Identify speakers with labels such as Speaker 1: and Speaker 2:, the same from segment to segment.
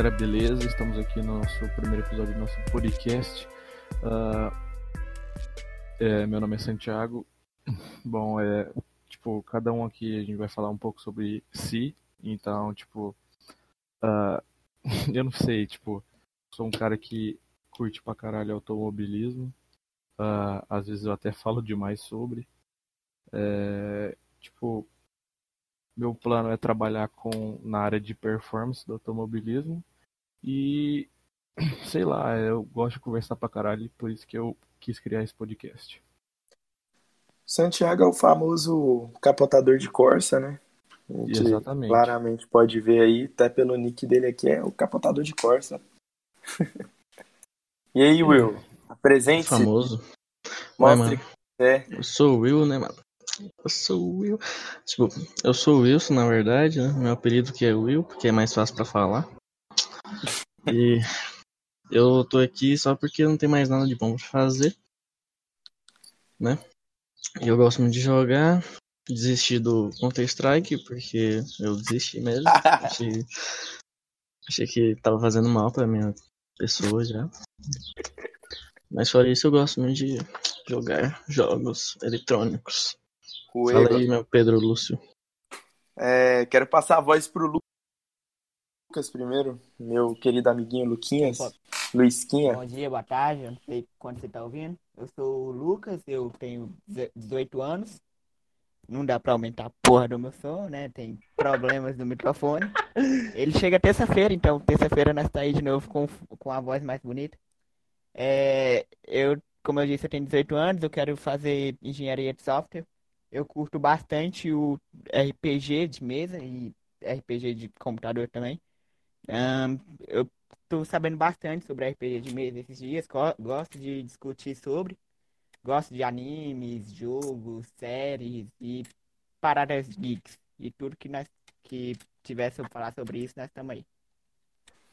Speaker 1: Galera, beleza? Estamos aqui no nosso primeiro episódio do nosso podcast. Uh, é, meu nome é Santiago. Bom, é tipo, cada um aqui a gente vai falar um pouco sobre si. Então, tipo, uh, eu não sei, tipo, sou um cara que curte pra caralho automobilismo. Uh, às vezes eu até falo demais sobre. É, tipo, meu plano é trabalhar com na área de performance do automobilismo e sei lá, eu gosto de conversar pra caralho, por isso que eu quis criar esse podcast.
Speaker 2: Santiago é o famoso capotador de Corsa, né? A gente
Speaker 1: Exatamente.
Speaker 2: claramente pode ver aí, até pelo nick dele aqui, é o capotador de Corsa. e aí, Will? Apresente-se.
Speaker 3: Famoso.
Speaker 2: Mostre é.
Speaker 3: Eu sou o Will, né, mano? Eu sou o Will. Tipo, eu sou o Wilson, na verdade, né? Meu apelido que é Will, porque é mais fácil pra falar. E eu tô aqui só porque não tem mais nada de bom pra fazer. Né? E eu gosto muito de jogar. Desisti do Counter-Strike, porque eu desisti mesmo. Achei, achei que tava fazendo mal pra minha pessoa já. Mas fora isso, eu gosto muito de jogar jogos eletrônicos. Fala aí, meu Pedro Lúcio.
Speaker 2: É, quero passar a voz pro Lu- Lucas primeiro, meu querido amiguinho Luquinhas, Luisquinha.
Speaker 4: Bom dia, boa tarde, eu não sei quando você tá ouvindo. Eu sou o Lucas, eu tenho 18 anos. Não dá pra aumentar a porra do meu som, né? Tem problemas no microfone. Ele chega terça-feira, então terça-feira nós tá aí de novo com, com a voz mais bonita. É, eu, como eu disse, eu tenho 18 anos, eu quero fazer engenharia de software. Eu curto bastante o RPG de mesa e RPG de computador também. Ahn, eu tô sabendo bastante sobre RPG de mesa esses dias, go- gosto de discutir sobre, gosto de animes, jogos, séries e paradas geeks. E tudo que nós que tivesse pra falar sobre isso, nós estamos aí.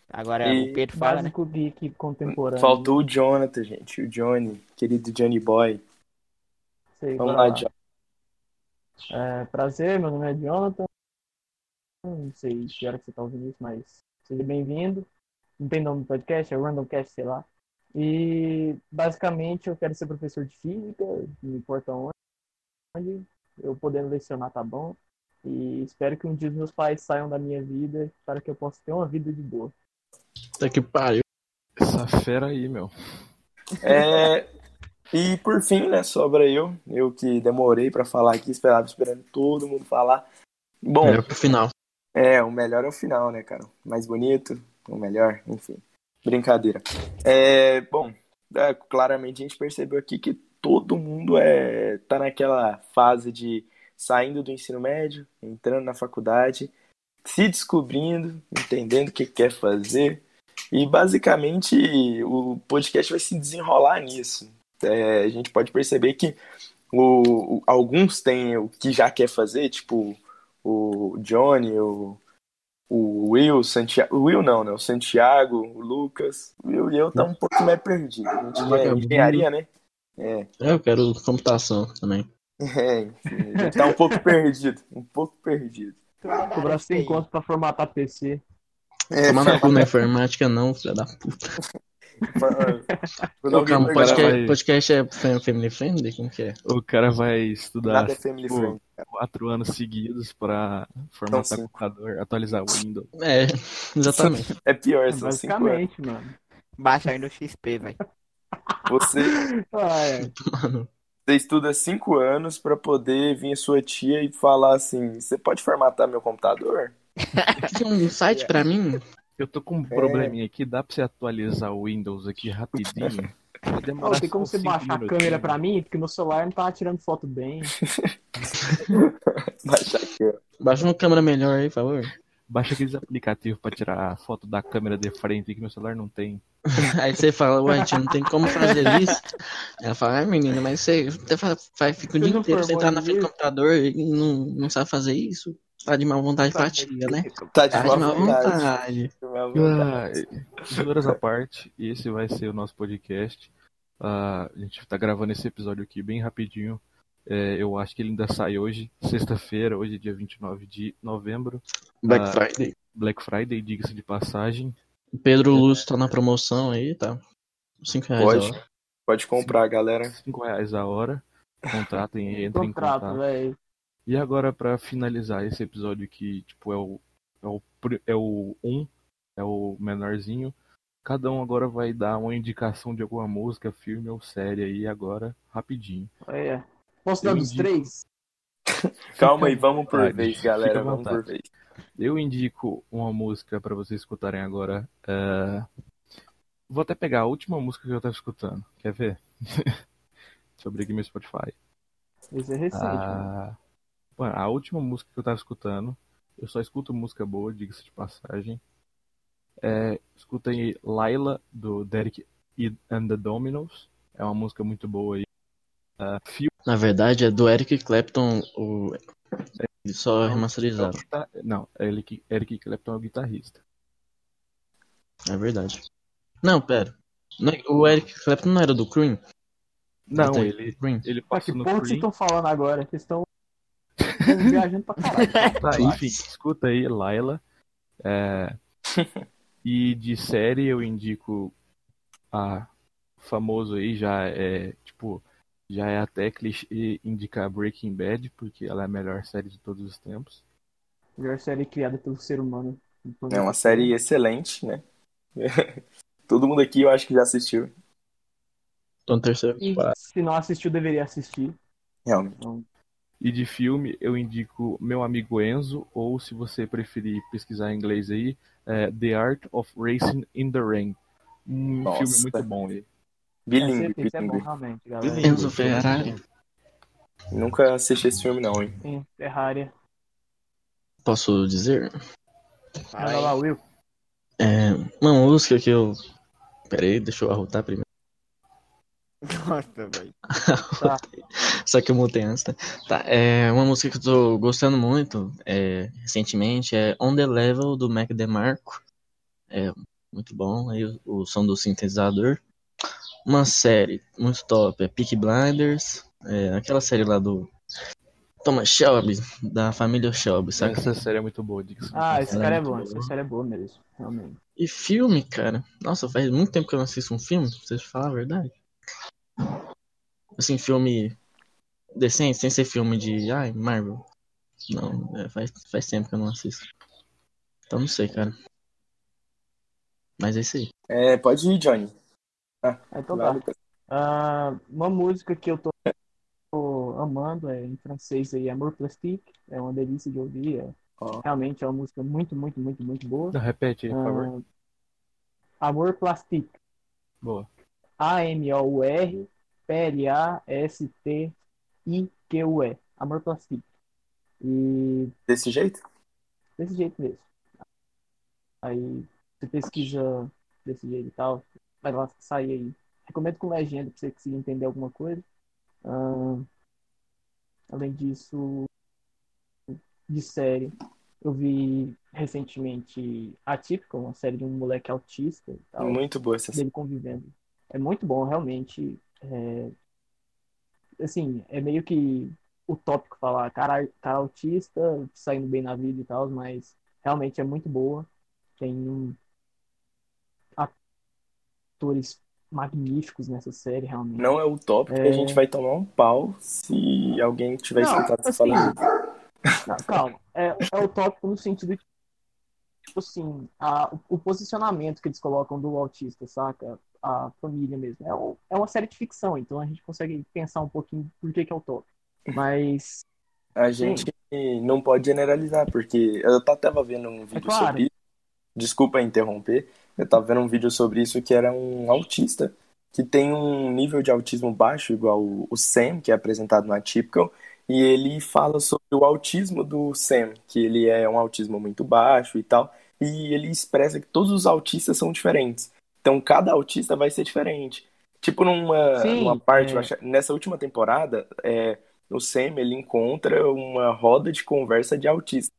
Speaker 4: Agora
Speaker 2: E
Speaker 4: o Pedro fala, né?
Speaker 5: Básico geek contemporâneo.
Speaker 2: Faltou o Jonathan, gente, o Johnny, querido Johnny Boy.
Speaker 5: Sei,
Speaker 2: Vamos lá, John.
Speaker 5: É, prazer, meu nome é Jonathan. Não sei que hora que você tá ouvindo isso, mas seja bem-vindo. Não tem nome do podcast, é Randomcast, sei lá. E basicamente eu quero ser professor de física, não importa onde. Eu podendo lecionar tá bom. E espero que um dia os meus pais saiam da minha vida para que eu possa ter uma vida de boa.
Speaker 3: Tá que pariu.
Speaker 1: Essa fera aí, meu.
Speaker 2: É, e por fim, né, sobra eu, eu que demorei pra falar aqui, esperava esperando todo mundo falar. Bom,
Speaker 3: Melhor pro final.
Speaker 2: É, o melhor é o final, né, cara? Mais bonito, o melhor, enfim. Brincadeira. É, bom, é, claramente a gente percebeu aqui que todo mundo é, tá naquela fase de saindo do ensino médio, entrando na faculdade, se descobrindo, entendendo o que quer fazer. E basicamente o podcast vai se desenrolar nisso. É, a gente pode perceber que o, o- alguns têm o que já quer fazer, tipo o Johnny, o, o Will, Santiago. O Will não, né? O Santiago, o Lucas. O Will e eu tá um pouco mais perdido. A gente quer
Speaker 3: Vagabundo.
Speaker 2: engenharia, né? É,
Speaker 3: É, Eu quero computação também.
Speaker 2: é, enfim, a gente tá um pouco perdido. Um pouco perdido.
Speaker 5: Cobrar 100 conto pra formatar PC.
Speaker 2: É,
Speaker 3: Tomar na informática não, filha da puta.
Speaker 2: quando
Speaker 3: calma, podcast,
Speaker 1: vai-
Speaker 3: podcast é fam- family friendly? Como que é?
Speaker 1: O cara vai estudar
Speaker 2: Nada é family
Speaker 1: tipo,
Speaker 2: friendly.
Speaker 1: quatro anos seguidos pra formatar
Speaker 2: cinco.
Speaker 1: computador, atualizar o Windows.
Speaker 3: É, exatamente.
Speaker 2: É pior, anos.
Speaker 5: Basicamente, mano.
Speaker 4: Baixa aí no XP, velho.
Speaker 2: Você,
Speaker 5: Ah, é.
Speaker 3: Mano,
Speaker 2: você estuda cinco anos pra poder vir sua tia e falar assim: você pode formatar meu computador?
Speaker 3: tem um site pra mim?
Speaker 1: Eu tô com um
Speaker 2: É.
Speaker 1: probleminha aqui, dá pra você atualizar o Windows aqui rapidinho?
Speaker 5: Ô, tem como você baixar a
Speaker 1: minutinhos.
Speaker 5: câmera pra mim? Porque meu celular não tá tirando foto bem.
Speaker 2: Baixa aqui, ó.
Speaker 3: Baixa uma câmera melhor aí, por favor.
Speaker 1: Baixa aqueles aplicativos pra tirar a foto da câmera de frente que meu celular não tem.
Speaker 3: Aí você fala, ué, tia, não tem como fazer isso. Ela fala, ah, menina, mas você, fica o
Speaker 5: Você
Speaker 3: dia
Speaker 5: não
Speaker 3: inteiro sentado na frente do computador e não, não sabe fazer isso? Tá de má vontade pra tia, né?
Speaker 2: Tá de
Speaker 3: Tá de
Speaker 2: má vontade.
Speaker 3: vontade.
Speaker 1: Ah, à parte, esse vai ser o nosso podcast. Ah, a gente tá gravando esse episódio aqui bem rapidinho. É, eu acho que ele ainda sai hoje, sexta-feira, hoje é dia 29 de novembro.
Speaker 3: Black
Speaker 1: Ah,
Speaker 3: Friday.
Speaker 1: Black Friday, diga-se de passagem.
Speaker 3: Pedro Lúcio tá na promoção aí, tá? 5 reais a
Speaker 2: Pode,
Speaker 3: hora.
Speaker 2: pode comprar, galera.
Speaker 1: 5 reais a hora. Contratem, entrem em
Speaker 5: Contrato,
Speaker 1: contato.
Speaker 5: velho.
Speaker 1: E agora, pra finalizar esse episódio que, tipo, é o, é o, é o 1, é o menorzinho, cada um agora vai dar uma indicação de alguma música, filme ou série aí agora, rapidinho.
Speaker 5: É. Posso dar dos
Speaker 1: indico.
Speaker 5: três?
Speaker 2: Calma aí, vamos por vez, galera. Vamos por vez.
Speaker 1: Eu indico uma música pra vocês escutarem agora. é, Vou até pegar a última música que eu tava escutando. Quer ver? Deixa eu abrir aqui meu Spotify.
Speaker 5: Esse é recente, né?
Speaker 1: Mano, a última música que eu tava escutando, eu só escuto música boa, diga-se de passagem. É, escutei Laila, do Derek e- and the Dominos. É uma música muito boa aí. Fio
Speaker 3: Na verdade, é do Eric Clapton, o... eles só
Speaker 1: é o
Speaker 3: remasterizaram.
Speaker 1: guitar- Não, Eric, Eric Clapton é o guitarrista.
Speaker 3: É verdade. Não, pera. O Eric Clapton não era do Cream?
Speaker 1: Não, ele,
Speaker 3: Cream.
Speaker 1: ele
Speaker 5: Pô, que
Speaker 1: no
Speaker 5: porra que vocês
Speaker 1: Cream.
Speaker 5: estão falando agora? Vocês estão viajando pra caralho.
Speaker 1: Tá, enfim, escuta aí, Laila. É, E de série eu indico a famoso aí, já é, tipo, já é até clichê indicar Breaking Bad, porque ela é a melhor série de todos os tempos.
Speaker 5: Melhor série criada pelo ser humano.
Speaker 2: É uma série excelente, né? Todo mundo aqui eu acho que já assistiu,
Speaker 3: Tô no terceiro
Speaker 5: E se não assistiu, deveria assistir.
Speaker 2: realmente.
Speaker 5: Então,
Speaker 1: E de filme eu indico Meu Amigo Enzo, ou se você preferir pesquisar em inglês aí, é The Art of Racing in the Rain. Um
Speaker 2: Nossa.
Speaker 1: filme muito bom aí.
Speaker 2: Bilingue,
Speaker 5: esse é bom,
Speaker 2: bilingue.
Speaker 5: realmente, galera.
Speaker 1: Bilingue.
Speaker 3: Enzo Ferrari.
Speaker 2: Nunca assisti esse filme, não, hein?
Speaker 5: Sim, Ferrari.
Speaker 3: Posso dizer?
Speaker 5: Manda lá, Will.
Speaker 3: É, uma música que eu. Pera aí, deixa eu arrotar primeiro.
Speaker 4: Nossa, velho.
Speaker 5: Tá.
Speaker 3: Só que eu mutei antes, tá? Tá, é uma música que eu tô gostando muito é, recentemente é On The Level do Mac DeMarco. É muito bom, aí o, o som do sintetizador. Uma série muito top é Peaky Blinders, é, aquela série lá do Thomas Shelby, da família Shelby, saca?
Speaker 1: Essa série é muito boa, de
Speaker 5: Ah, esse cara é
Speaker 3: muito
Speaker 5: bom.
Speaker 3: bom.
Speaker 5: Essa série é boa mesmo. Realmente.
Speaker 3: E filme, cara, nossa, faz muito tempo que eu não assisto um filme, pra vocês falar a verdade. Assim, filme decente, sem ser filme de, ai, Marvel. Não, é, faz, faz tempo que eu não assisto. Então não sei, cara. Mas é isso aí.
Speaker 2: É, pode ir, Johnny.
Speaker 5: Então
Speaker 2: Vai,
Speaker 5: tá.
Speaker 2: Lucas.
Speaker 5: Ah, uma música que eu tô, tô amando é em francês aí, Amour Plastique. É uma delícia de ouvir. é-
Speaker 2: Ó.
Speaker 5: realmente é uma música muito, muito, muito, muito boa.
Speaker 1: Não, repete por favor.
Speaker 5: Ah, Amour Plastique.
Speaker 1: Boa.
Speaker 5: A-M-O-U-R P-L-A-S-T-I-Q-U-E. Amor Plastique. E
Speaker 2: Desse jeito?
Speaker 5: desse jeito mesmo. Aí você pesquisa desse jeito e tal, vai lá sair aí. Recomendo com legenda pra você conseguir entender alguma coisa. Ah, além disso, de série, eu vi recentemente Atípica, uma série de um moleque autista e tal
Speaker 2: Muito boa essa série.
Speaker 5: dele convivendo. É muito bom, realmente. É... Assim, é meio que utópico falar cara, cara autista, saindo bem na vida e tal, mas realmente é muito boa. Tem atores magníficos nessa série, realmente.
Speaker 2: Não é utópico que a
Speaker 5: É.
Speaker 2: gente vai tomar um pau se alguém tiver
Speaker 5: Não,
Speaker 2: escutado
Speaker 5: assim,
Speaker 2: falando.
Speaker 5: Não, calma. É, é utópico no sentido de, tipo assim, a, o, o posicionamento que eles colocam do autista, saca? A família mesmo. É, um- é uma série de ficção, então a gente consegue pensar um pouquinho por que, que é utópico. Mas,
Speaker 2: A gente não pode generalizar, porque eu tava vendo um vídeo
Speaker 5: claro.
Speaker 2: sobre isso. Desculpa interromper. Eu tava vendo um vídeo sobre isso que era um autista que tem um nível de autismo baixo, igual o o Sam, que é apresentado no Atypical, e ele fala sobre o autismo do Sam, que ele é um autismo muito baixo e tal, e ele expressa que todos os autistas são diferentes. Então cada autista vai ser diferente. Tipo numa,
Speaker 5: Sim,
Speaker 2: numa parte,
Speaker 5: é.
Speaker 2: acho- nessa última temporada, é, o Sam ele encontra uma roda de conversa de autistas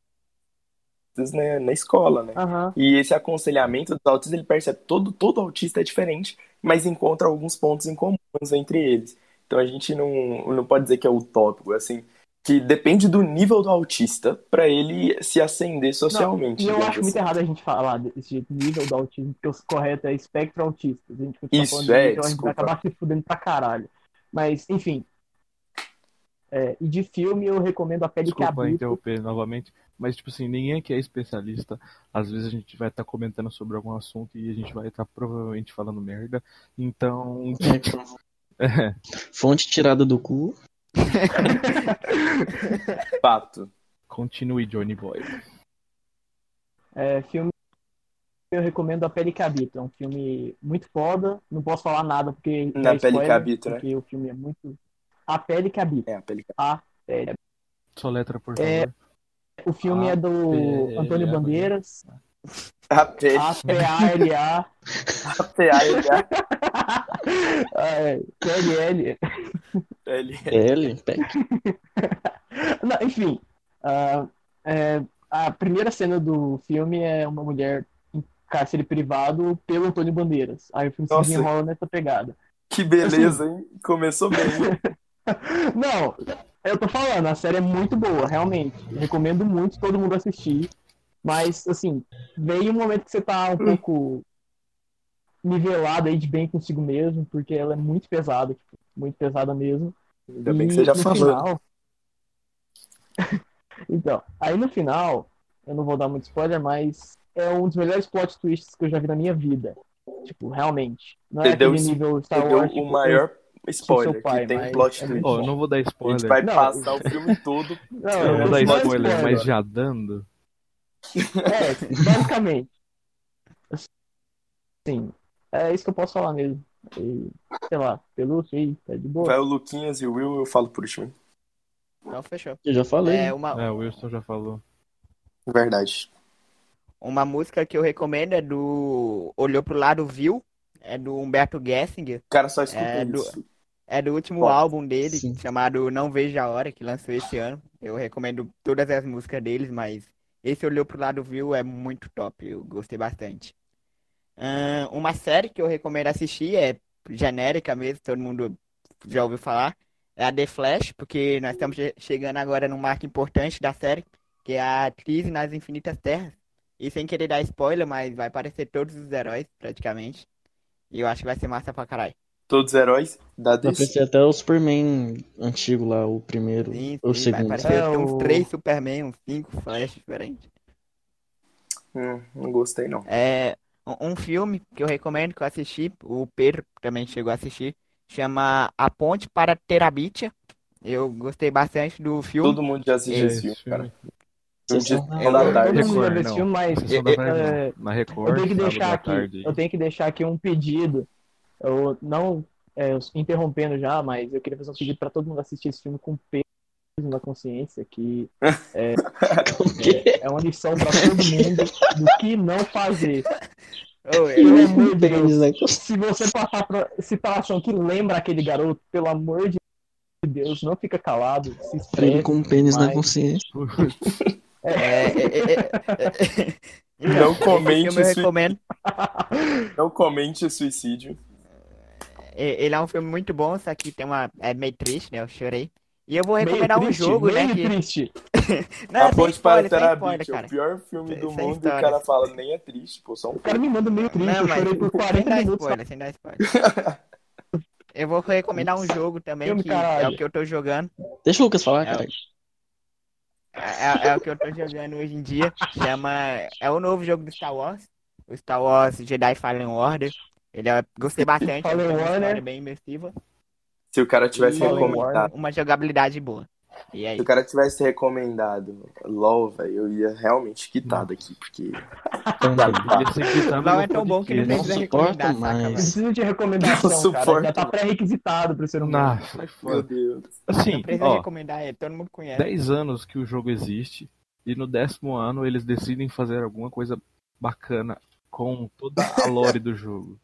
Speaker 2: né, na escola, né?
Speaker 5: aham,
Speaker 2: E esse aconselhamento dos autistas, ele percebe que todo, todo autista é diferente, mas encontra alguns pontos em comuns entre eles. Então a gente não, não pode dizer que é utópico, assim. Que depende do nível do autista pra ele se ascender socialmente.
Speaker 5: E eu acho muito
Speaker 2: assim.
Speaker 5: errado a gente falar desse jeito, nível do autismo, porque o correto é espectro autista. A gente
Speaker 2: Isso,
Speaker 5: falando de
Speaker 2: é,
Speaker 5: nível, a gente vai acabar se fudendo pra caralho. Mas, enfim. É, e de filme eu recomendo A Pele que
Speaker 1: Desculpa
Speaker 5: Habita.
Speaker 1: interromper novamente, mas tipo assim, ninguém aqui é especialista. Às vezes a gente vai estar comentando sobre algum assunto e a gente vai estar provavelmente falando merda. Então, é,
Speaker 3: Fonte tirada do cu.
Speaker 2: Fato.
Speaker 1: continue Johnny Boy.
Speaker 5: É, filme eu recomendo A Pele que Habita. É um filme muito foda. Não posso falar nada porque
Speaker 2: Na
Speaker 5: é
Speaker 2: Pele que Habita, né?
Speaker 5: porque o filme é muito. A Pele que Habita.
Speaker 2: É, a pele.
Speaker 5: A Pele.
Speaker 1: Soletra, por
Speaker 5: É,
Speaker 1: favor.
Speaker 5: O filme
Speaker 1: A
Speaker 5: é do
Speaker 1: Pele
Speaker 5: Antônio
Speaker 1: Habita.
Speaker 5: Bandeiras. A-P-A-L-A.
Speaker 2: A PA,
Speaker 5: PLL.
Speaker 2: ele-
Speaker 3: L.
Speaker 5: Não, enfim, ah, é, a primeira cena do filme é uma mulher em cárcere privado pelo Antônio Bandeiras. Aí o filme
Speaker 2: Nossa.
Speaker 5: se desenrola nessa pegada.
Speaker 2: Que beleza, hein? Começou bem.
Speaker 5: Não, eu tô falando, a série é muito boa, realmente. Recomendo muito todo mundo assistir. Mas, assim, veio um momento que você tá um pouco nivelado aí de bem consigo mesmo, porque ela é muito pesada, tipo, muito pesada mesmo.
Speaker 2: Ainda bem que
Speaker 5: E
Speaker 2: você já falou.
Speaker 5: final- então, aí no final, eu não vou dar muito spoiler, mas é um dos melhores plot twists que eu já vi na minha vida. Tipo, realmente. Não é aquele nível Star Wars.
Speaker 2: o
Speaker 5: tipo,
Speaker 2: maior spoiler,
Speaker 5: seu pai,
Speaker 2: que tem
Speaker 5: mas
Speaker 2: plot
Speaker 5: é
Speaker 2: twist.
Speaker 1: Eu não vou dar
Speaker 2: A gente
Speaker 1: spoiler.
Speaker 2: vai
Speaker 5: Não.
Speaker 2: passar o filme todo.
Speaker 5: Não,
Speaker 1: Eu não vou
Speaker 5: eu
Speaker 1: dar
Speaker 5: não
Speaker 1: spoiler, mas já dando.
Speaker 5: É, basicamente. Sim, é isso que eu posso falar mesmo. E, sei lá, pelúcia aí, tá de boa.
Speaker 2: Vai o Luquinhas e o Will, eu falo por último.
Speaker 4: Então fechou.
Speaker 3: Eu já falei.
Speaker 4: É uma,
Speaker 1: É, o Wilson já falou.
Speaker 2: Verdade.
Speaker 4: uma música que eu recomendo é do Olhou pro Lado Viu, é do Humberto Gessinger,
Speaker 2: O cara só escuta
Speaker 4: É, do-
Speaker 2: isso.
Speaker 4: é do último
Speaker 2: Bom,
Speaker 4: álbum dele,
Speaker 3: sim.
Speaker 4: chamado Não Vejo a Hora, que lançou esse ano. Eu recomendo todas as músicas deles, mas esse Olhou pro Lado Viu é muito top, eu gostei bastante. Ahn, uma série que eu recomendo assistir é genérica mesmo, todo mundo já ouviu falar, é a The Flash, porque nós estamos che- chegando agora num marco importante da série, que é a Crise nas Infinitas Terras. E sem querer dar spoiler, mas vai aparecer todos os heróis, praticamente. E eu acho que vai ser massa pra caralho.
Speaker 2: Todos os heróis da
Speaker 3: Vai
Speaker 2: DC.
Speaker 3: aparecer até o Superman antigo lá, o primeiro.
Speaker 4: Sim,
Speaker 3: ou o
Speaker 4: sim, vai
Speaker 3: segundo.
Speaker 4: aparecer
Speaker 5: É,
Speaker 4: uns
Speaker 5: o-
Speaker 4: três Superman, uns cinco Flash diferentes.
Speaker 2: Hum, não gostei, não.
Speaker 4: É um filme que eu recomendo que eu assisti, o Pedro também chegou a assistir, chama A Ponte para Terabitia. Eu gostei bastante do filme.
Speaker 2: Todo mundo já assistiu
Speaker 1: É,
Speaker 2: esse filme, cara. De
Speaker 3: da
Speaker 2: tarde.
Speaker 5: Todo mundo já
Speaker 1: Record, não.
Speaker 5: filme, mas é,
Speaker 1: Record,
Speaker 5: eu tenho que deixar aqui, eu tenho que deixar aqui um pedido. Eu não é, interrompendo já, mas eu queria fazer um pedido para todo mundo assistir esse filme com peso na consciência, que
Speaker 3: quê?
Speaker 5: é, é uma lição para todo mundo do que não fazer.
Speaker 4: Oh,
Speaker 5: Pelo amor de Deus.
Speaker 3: na.
Speaker 5: Se você passar por situação que lembra aquele garoto, pelo amor de Deus, não fica calado, se
Speaker 3: Ele
Speaker 5: expresse.
Speaker 3: com um pênis na
Speaker 5: mas-
Speaker 3: consciência.
Speaker 4: é, é, é, é, é.
Speaker 2: Não comente sui-. Não comente suicídio.
Speaker 4: É, Ele é um filme muito bom, só que tem uma. É meio triste, né? Eu chorei. E eu vou
Speaker 5: Meio
Speaker 4: recomendar um
Speaker 5: triste,
Speaker 4: jogo, né?
Speaker 5: meio
Speaker 4: Que...
Speaker 5: triste.
Speaker 4: Não,
Speaker 2: a Ponte para Terabit, é o pior filme do
Speaker 4: Sem
Speaker 2: mundo e o
Speaker 4: história.
Speaker 2: cara fala, nem é triste, pô, só um
Speaker 5: O cara me manda meio triste,
Speaker 4: Não,
Speaker 5: eu chorei por
Speaker 4: sem
Speaker 5: 40
Speaker 4: dar
Speaker 5: minutos.
Speaker 4: spoiler, sem dar spoiler. Eu vou recomendar um jogo também,
Speaker 5: Filme,
Speaker 4: que é
Speaker 5: caralho.
Speaker 4: o que eu tô jogando.
Speaker 3: Deixa o Lucas falar,
Speaker 4: É,
Speaker 3: cara.
Speaker 4: É, é o que eu tô jogando hoje em dia. Chama. É o novo jogo do Star Wars. O Star Wars Jedi Fallen Order. Ele é... gostei bastante. É uma história bem imersiva.
Speaker 2: Se o cara tivesse
Speaker 4: E
Speaker 2: recomendado.
Speaker 4: uma jogabilidade boa. E aí?
Speaker 2: Se o cara tivesse recomendado LOL, velho, eu ia realmente quitar daqui, porque.
Speaker 1: Ser quitado
Speaker 4: Não
Speaker 1: no
Speaker 4: é tão bom que não precisa
Speaker 3: suporto
Speaker 4: recomendar, saca,
Speaker 3: mais.
Speaker 5: Não precisa de recomendação,
Speaker 2: Não.
Speaker 5: Já tá pré-requisitado pra ser um
Speaker 1: sai
Speaker 2: Meu. Deus.
Speaker 1: Assim,
Speaker 4: Não precisa
Speaker 1: ó,
Speaker 4: recomendar, é, todo mundo conhece.
Speaker 1: 10 anos que o jogo existe e no décimo ano eles decidem fazer alguma coisa bacana com toda a lore do jogo.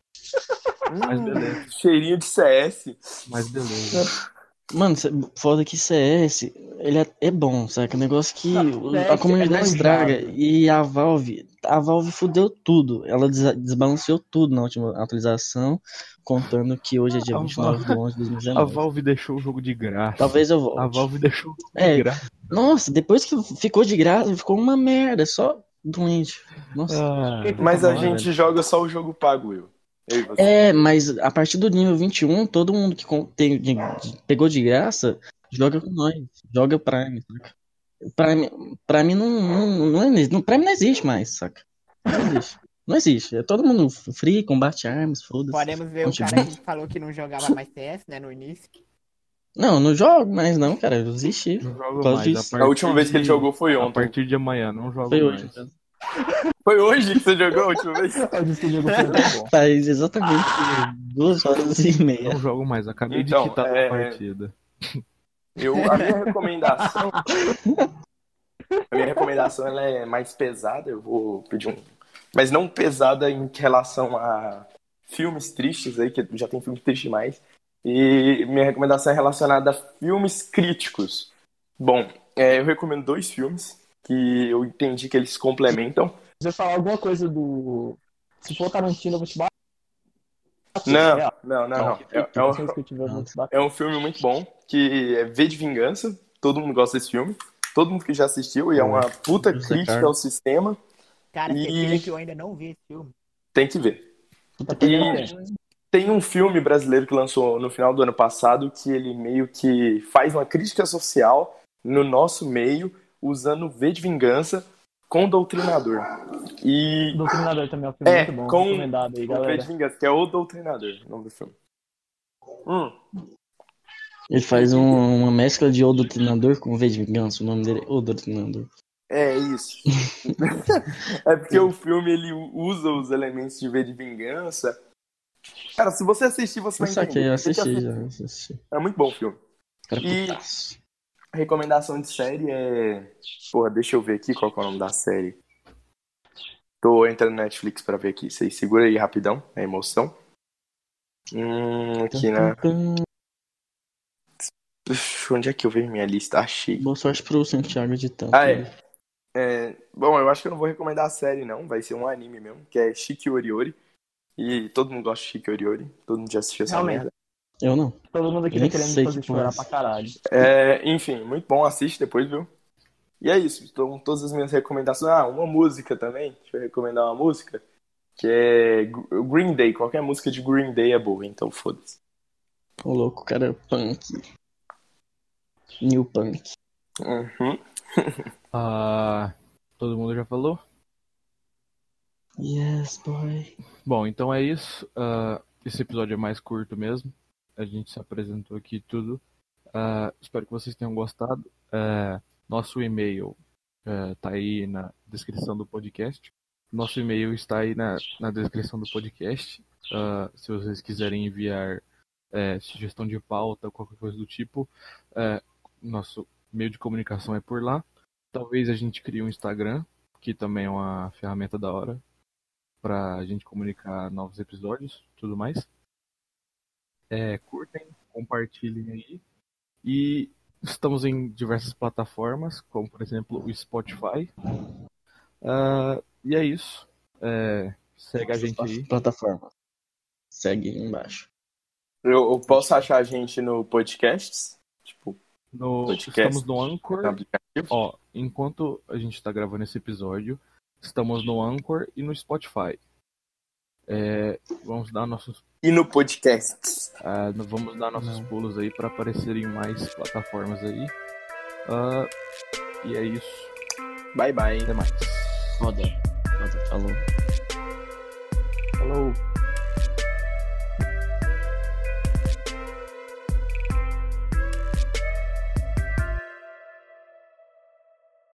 Speaker 1: Mas beleza,
Speaker 2: Cheirinho de CS.
Speaker 1: mas beleza.
Speaker 3: Mano, foda que CS, ele é, é bom, saca? O negócio que a comunidade
Speaker 5: é
Speaker 3: estraga e a Valve a Valve fudeu tudo. Ela des- desbalanceou tudo na última atualização, contando que hoje é dia
Speaker 1: A
Speaker 3: 29 de 11 de
Speaker 1: A
Speaker 3: 2019.
Speaker 1: Valve deixou o jogo de graça.
Speaker 3: Talvez eu volte.
Speaker 1: A Valve deixou o jogo
Speaker 3: É.
Speaker 1: de graça.
Speaker 3: Nossa, depois que ficou de graça, ficou uma merda, só doente. Nossa.
Speaker 1: Ah,
Speaker 2: Mas a
Speaker 3: Tá
Speaker 2: gente joga só o jogo pago, Will.
Speaker 3: É, mas a partir do nível 21, todo mundo que tem, de- de- pegou de graça joga com nós. Joga Prime, saca? Prime, Prime não, não, não, é- não, Prime não existe mais, saca? Não existe. Não existe. É todo mundo free, combate armas, foda-se.
Speaker 4: Podemos ver o cara que falou que não jogava mais CS, né, no início.
Speaker 3: Não, não jogo mais não, cara. Eu desisti.
Speaker 1: não jogo mais. partir
Speaker 2: A última vez que ele
Speaker 1: de-
Speaker 2: jogou foi
Speaker 1: A
Speaker 2: ontem.
Speaker 1: partir de amanhã, não jogo
Speaker 3: Foi
Speaker 1: mais.
Speaker 3: hoje. cara.
Speaker 2: Foi hoje que você jogou a última vez?
Speaker 5: Disse que o jogo foi bom.
Speaker 3: Faz exatamente duas horas e meia.
Speaker 1: Não jogo mais. Acabei
Speaker 2: Então,
Speaker 1: de quitar
Speaker 2: é-
Speaker 1: a partida.
Speaker 2: Eu, a minha recomendação. A minha recomendação ela é mais pesada, eu vou pedir um. Mas não pesada em relação a filmes tristes aí, que já tem filme triste demais. E minha recomendação é relacionada a filmes críticos. Bom, é, eu recomendo dois filmes que eu entendi que eles se complementam.
Speaker 5: Você falar alguma coisa do. Se for Tarantino, eu vou te bater.
Speaker 2: Não,
Speaker 5: É,
Speaker 2: não, não, não. É, é um. É um filme muito bom, que é V de Vingança. Todo mundo gosta desse filme. Todo mundo que já assistiu, e é uma puta
Speaker 3: José
Speaker 2: crítica ao sistema.
Speaker 4: Cara,
Speaker 2: E-
Speaker 4: que eu ainda não vi esse filme.
Speaker 2: Tem que ver. E-. Tem um filme brasileiro que lançou no final do ano passado que ele meio que faz uma crítica social no nosso meio, usando V de Vingança com Doutrinador. E
Speaker 5: Doutrinador também é um filme
Speaker 2: É,
Speaker 5: muito bom.
Speaker 2: com-
Speaker 5: Recomendado aí,
Speaker 2: o V
Speaker 5: galera.
Speaker 2: de Vingança, que é o Doutrinador, o nome do filme. Hum,
Speaker 3: Ele faz um- uma mescla de O Doutrinador com V de Vingança. O nome dele é O Doutrinador.
Speaker 2: é isso. é porque o filme ele usa os elementos de V de Vingança. Cara, se você assistir, você
Speaker 3: Eu
Speaker 2: vai entender.
Speaker 3: eu
Speaker 2: que
Speaker 3: assisti
Speaker 2: assistir.
Speaker 3: já. Assisti.
Speaker 2: É muito bom o filme.
Speaker 3: Cara,
Speaker 2: E-
Speaker 3: putaço.
Speaker 2: Recomendação de série é. Porra, deixa eu ver aqui qual que é o nome da série. Tô entrando no Netflix pra ver aqui. Vocês segura aí rapidão, a emoção. Hum, aqui na. Ux, Onde é que eu vejo minha lista? Achei.
Speaker 3: Boa sorte pro Santiago de tanto.
Speaker 2: Ah, é. É, Bom, eu acho que eu não vou recomendar a série, não. Vai ser um anime mesmo, que é Shiki Oriori. E todo mundo gosta de Shiki Oriori. Todo mundo já assistiu essa
Speaker 5: Realmente.
Speaker 2: merda.
Speaker 3: Eu não.
Speaker 5: Todo mundo aqui tá querendo fazer
Speaker 3: é
Speaker 5: chorar pra caralho.
Speaker 2: É, enfim, muito bom, assiste depois, viu? E é isso, então todas as minhas recomendações. Ah, uma música também, deixa eu recomendar uma música, que é Gr- Green Day, qualquer música de Green Day é boa, então foda-se.
Speaker 3: O louco, cara, punk. New punk.
Speaker 2: Uhum.
Speaker 1: Ah, todo mundo já falou?
Speaker 3: Yes, boy.
Speaker 1: Bom, então é isso. Ah, esse episódio é mais curto mesmo. A gente se apresentou aqui tudo. Ah, espero que vocês tenham gostado. Eh, nosso e-mail eh, tá aí na descrição do podcast. Nosso e-mail está aí na, na descrição do podcast. Ah, se vocês quiserem enviar eh, sugestão de pauta, qualquer coisa do tipo, nosso meio de comunicação é por lá. Talvez a gente crie um Instagram, que também é uma ferramenta da hora para a gente comunicar novos episódios tudo mais. É, curtem, compartilhem aí. E estamos em diversas plataformas, como por exemplo o Spotify. Ah, e é isso. É, segue a gente aí.
Speaker 3: Plataforma. Segue aí embaixo.
Speaker 2: Eu, eu posso achar a gente no podcast? Tipo,
Speaker 1: No,
Speaker 2: Podcast.
Speaker 1: estamos no Anchor. Ó, enquanto a gente está gravando esse episódio, estamos no Anchor e no Spotify. É, vamos dar nossos
Speaker 2: E no podcast?
Speaker 1: Ah, nós vamos dar nossos
Speaker 3: Não.
Speaker 1: pulos aí para aparecer em mais plataformas aí. Ah, e é isso.
Speaker 2: Bye bye.
Speaker 1: Até mais.
Speaker 3: Roda. Roda, falou.
Speaker 5: Falou.